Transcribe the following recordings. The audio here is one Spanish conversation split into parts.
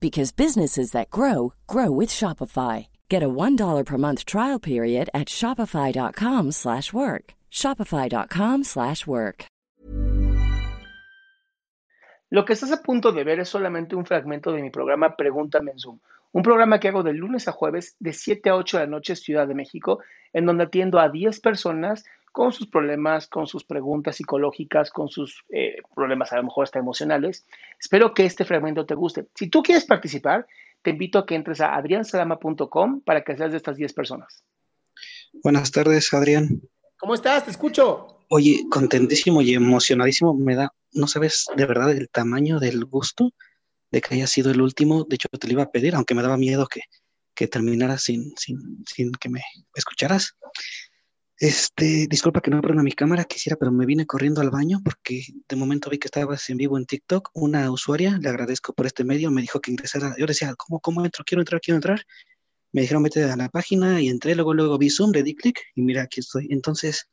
because businesses that grow grow with Shopify. Get a $1 per month trial period at shopify.com/work. shopify.com/work. Lo que estás a punto de ver es solamente un fragmento de mi programa Pregúntame en Zoom, un programa que hago de lunes a jueves de 7 a 8 de la noche Ciudad de México, en donde atiendo a 10 personas con sus problemas, con sus preguntas psicológicas, con sus eh, problemas a lo mejor hasta emocionales. Espero que este fragmento te guste. Si tú quieres participar, te invito a que entres a adriansalama.com para que seas de estas 10 personas. Buenas tardes, Adrián. ¿Cómo estás? Te escucho. Oye, contentísimo y emocionadísimo. Me da, no sabes de verdad el tamaño del gusto de que haya sido el último. De hecho, te lo iba a pedir, aunque me daba miedo que, que terminara sin, sin, sin que me escucharas. Este, disculpa que no prenda mi cámara, quisiera, pero me vine corriendo al baño porque de momento vi que estabas en vivo en TikTok. Una usuaria, le agradezco por este medio, me dijo que ingresara. Yo decía, ¿cómo, cómo entro? Quiero entrar, quiero entrar. Me dijeron, vete a la página y entré, luego, luego vi Zoom, le di clic y mira, aquí estoy. Entonces,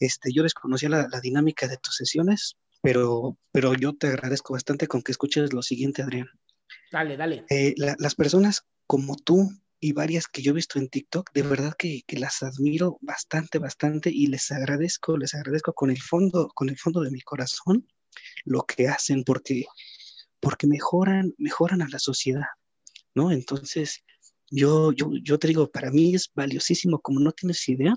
este, yo desconocía la, la dinámica de tus sesiones, pero, pero yo te agradezco bastante con que escuches lo siguiente, Adrián. Dale, dale. Eh, la, las personas como tú y varias que yo he visto en TikTok, de verdad que, que, las admiro bastante, bastante y les agradezco, les agradezco con el fondo, con el fondo de mi corazón lo que hacen porque, porque mejoran, mejoran a la sociedad, ¿no? Entonces, yo, yo, yo te digo, para mí es valiosísimo, como no tienes idea,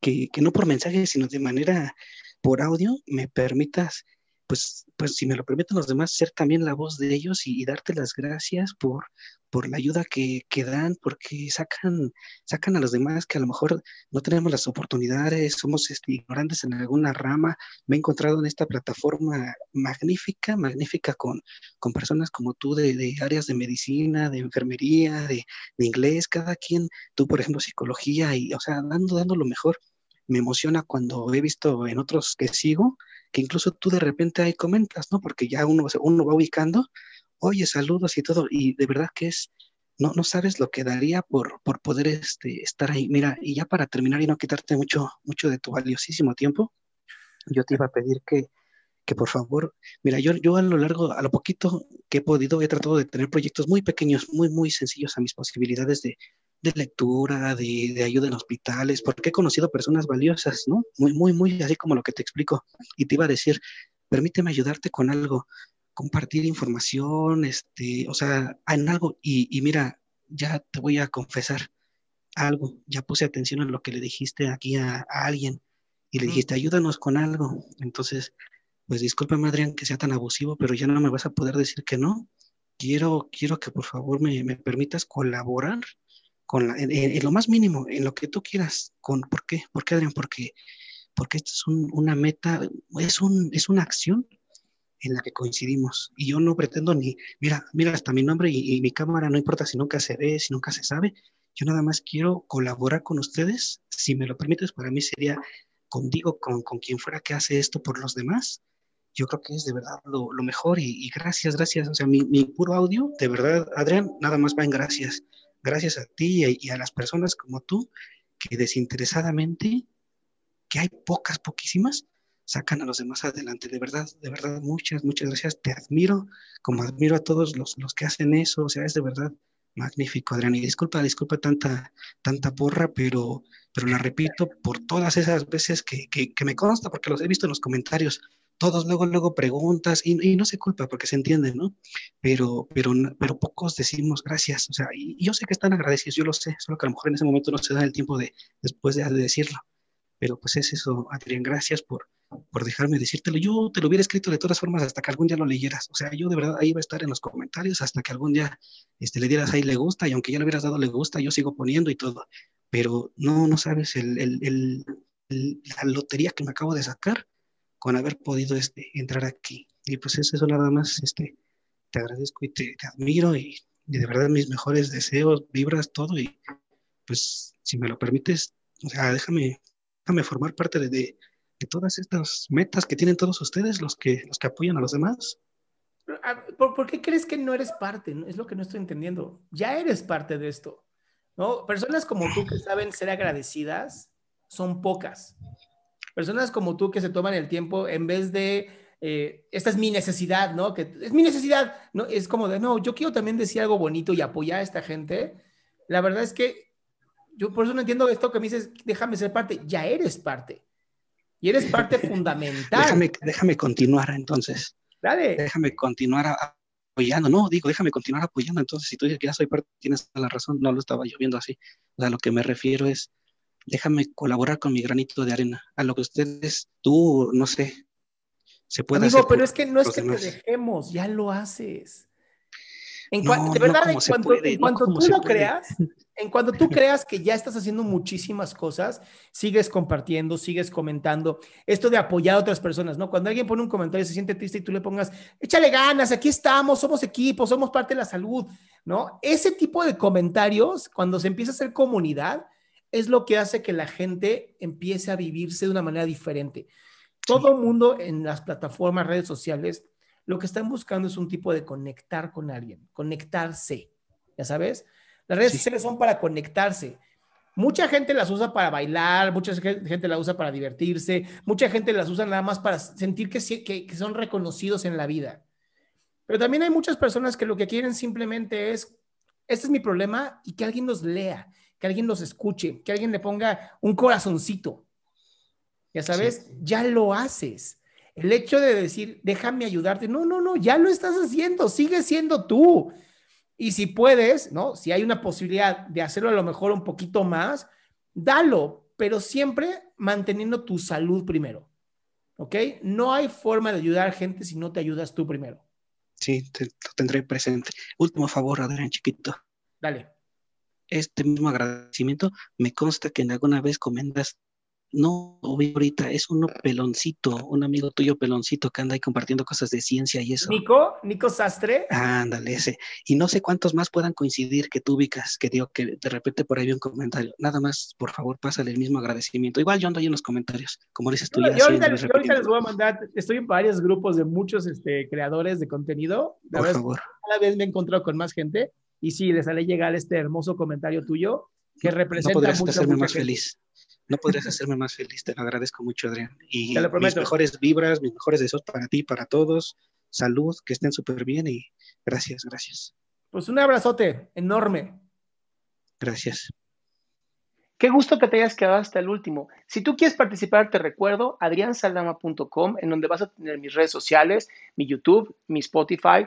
que, que no por mensaje, sino de manera por audio, me permitas pues, pues si me lo permiten los demás, ser también la voz de ellos y, darte las gracias por, por la ayuda que, que, dan, porque sacan, sacan a los demás que a lo mejor no tenemos las oportunidades, somos este, ignorantes en alguna rama. Me he encontrado en esta plataforma magnífica, magnífica con, con personas como tú de, de áreas de medicina, de enfermería, de, de, inglés, cada quien, tú por ejemplo psicología, y o sea, dando, dando lo mejor. Me emociona cuando he visto en otros que sigo, que incluso tú de repente ahí comentas, ¿no? Porque ya uno, uno va ubicando, oye, saludos y todo, y de verdad que es, no, no sabes lo que daría por, por poder este, estar ahí. Mira, y ya para terminar y no quitarte mucho, mucho de tu valiosísimo tiempo, yo te iba a pedir que, que por favor, mira, yo, yo a lo largo, a lo poquito que he podido, he tratado de tener proyectos muy pequeños, muy, muy sencillos a mis posibilidades de, de lectura, de, de, ayuda en hospitales, porque he conocido personas valiosas, ¿no? Muy, muy, muy así como lo que te explico. Y te iba a decir, permíteme ayudarte con algo, compartir información, este, o sea, en algo. Y, y mira, ya te voy a confesar algo, ya puse atención a lo que le dijiste aquí a, a alguien y le dijiste, ayúdanos con algo. Entonces, pues discúlpame, Adrián, que sea tan abusivo, pero ya no me vas a poder decir que no. Quiero, quiero que por favor me, me permitas colaborar con la, en, lo más mínimo, en lo que tú quieras. Con, ¿Por qué? ¿Por qué, Adrián? Porque, porque esto es un, una meta, es, un, es una acción en la que coincidimos. Y yo no pretendo ni, mira, mira hasta mi nombre y, y, mi cámara, no importa si nunca se ve, si nunca se sabe. Yo nada más quiero colaborar con ustedes. Si me lo permites, para mí sería contigo, con, con quien fuera que hace esto por los demás. Yo creo que es de verdad lo, lo mejor y, y, gracias, gracias. O sea, mi, mi puro audio, de verdad, Adrián, nada más va en gracias gracias a ti y a las personas como tú que desinteresadamente, que hay pocas, poquísimas, sacan a los demás adelante. De verdad, de verdad, muchas, muchas gracias. Te admiro, como admiro a todos los, los que hacen eso. O sea, es de verdad magnífico, Adrián. Y disculpa, disculpa tanta, tanta porra, pero, pero la repito por todas esas veces que, que, que me consta, porque los he visto en los comentarios todos luego, luego preguntas y, no se culpa porque se entiende, ¿no? Pero, pero, pero pocos decimos gracias, o sea, y, yo sé que están agradecidos, yo lo sé, solo que a lo mejor en ese momento no se da el tiempo de después de, decirlo. Pero pues es eso, Adrián, gracias por, por dejarme decírtelo. Yo te lo hubiera escrito de todas formas hasta que algún día lo leyeras. O sea, yo de verdad ahí iba a estar en los comentarios hasta que algún día este, le dieras ahí le gusta y aunque ya le hubieras dado le gusta, yo sigo poniendo y todo. Pero no, no sabes el, el, el, la lotería que me acabo de sacar con haber podido este, entrar aquí. Y pues es eso nada más, este, te agradezco y te, admiro y, de verdad mis mejores deseos, vibras, todo y pues si me lo permites, déjame, déjame formar parte de, de, todas estas metas que tienen todos ustedes, los que, los que apoyan a los demás. ¿Por, ¿Por, qué crees que no eres parte? Es lo que no estoy entendiendo. Ya eres parte de esto. ¿no? Personas como tú que saben ser agradecidas son pocas. Personas como tú que se toman el tiempo en vez de, eh, esta es mi necesidad, ¿no? Que es mi necesidad, ¿no? Es como de, no, yo quiero también decir algo bonito y apoyar a esta gente. La verdad es que yo por eso no entiendo esto que me dices, déjame ser parte, ya eres parte. Y eres parte fundamental. Déjame, déjame continuar entonces. Dale. Déjame continuar apoyando. No, digo, déjame continuar apoyando. Entonces, si tú dices que ya soy parte, tienes la razón. No lo estaba yo viendo así. O sea, lo que me refiero es, déjame colaborar con mi granito de arena. A lo que ustedes, tú, no sé, se puede Amigo, pero es que no es que te dejemos, ya lo haces. En de verdad, en cuanto, tú lo creas, en cuanto tú creas que ya estás haciendo muchísimas cosas, sigues compartiendo, sigues comentando. Esto de apoyar a otras personas, ¿no? Cuando alguien pone un comentario y se siente triste y tú le pongas, échale ganas, aquí estamos, somos equipo, somos parte de la salud, ¿no? Ese tipo de comentarios, cuando se empieza a hacer comunidad, es lo que hace que la gente empiece a vivirse de una manera diferente. Todo el mundo en las plataformas, redes sociales, lo que están buscando es un tipo de conectar con alguien, conectarse, ya sabes. Las redes sociales son para conectarse. Mucha gente las usa para bailar, mucha gente las usa para divertirse, mucha gente las usa nada más para sentir que, que, que son reconocidos en la vida. Pero también hay muchas personas que lo que quieren simplemente es, este es mi problema y que alguien nos lea, que alguien los escuche, que alguien le ponga un corazoncito. Ya sabes, ya lo haces. El hecho de decir, déjame ayudarte, no, no, no, ya lo estás haciendo, sigue siendo tú. Y si puedes, ¿no? Si hay una posibilidad de hacerlo a lo mejor un poquito más, dalo, pero siempre manteniendo tu salud primero. ¿Ok? No hay forma de ayudar a gente si no te ayudas tú primero. Sí, te, tendré presente. Último favor, Adrián Chiquito. Dale este mismo agradecimiento, me consta que en alguna vez comentas, no, ahorita es uno peloncito, un amigo tuyo peloncito que anda ahí compartiendo cosas de ciencia y eso. Nico, Nico Sastre. Ándale, ese. Y no sé cuántos más puedan coincidir que tú ubicas, que digo que de repente por ahí vi un comentario. Nada más, por favor, pásale el mismo agradecimiento. Igual yo ando ahí en los comentarios, como dices tú. ya yo, ahorita, les voy a mandar, estoy en varios grupos de muchos este, creadores de contenido. por favor. Cada vez me he encontrado con más gente y sí, les sale llegar este hermoso comentario tuyo que representa no podrías hacerme más feliz. No podrías hacerme más feliz, te lo agradezco mucho, Adrián. Y mis mejores vibras, mis mejores deseos para ti, para todos. Salud, que estén súper bien y gracias, gracias. Pues un abrazote enorme. Gracias. Qué gusto que te hayas quedado hasta el último. Si tú quieres participar, te recuerdo adriansaldama.com, en donde vas a tener mis redes sociales, mi YouTube, mi Spotify,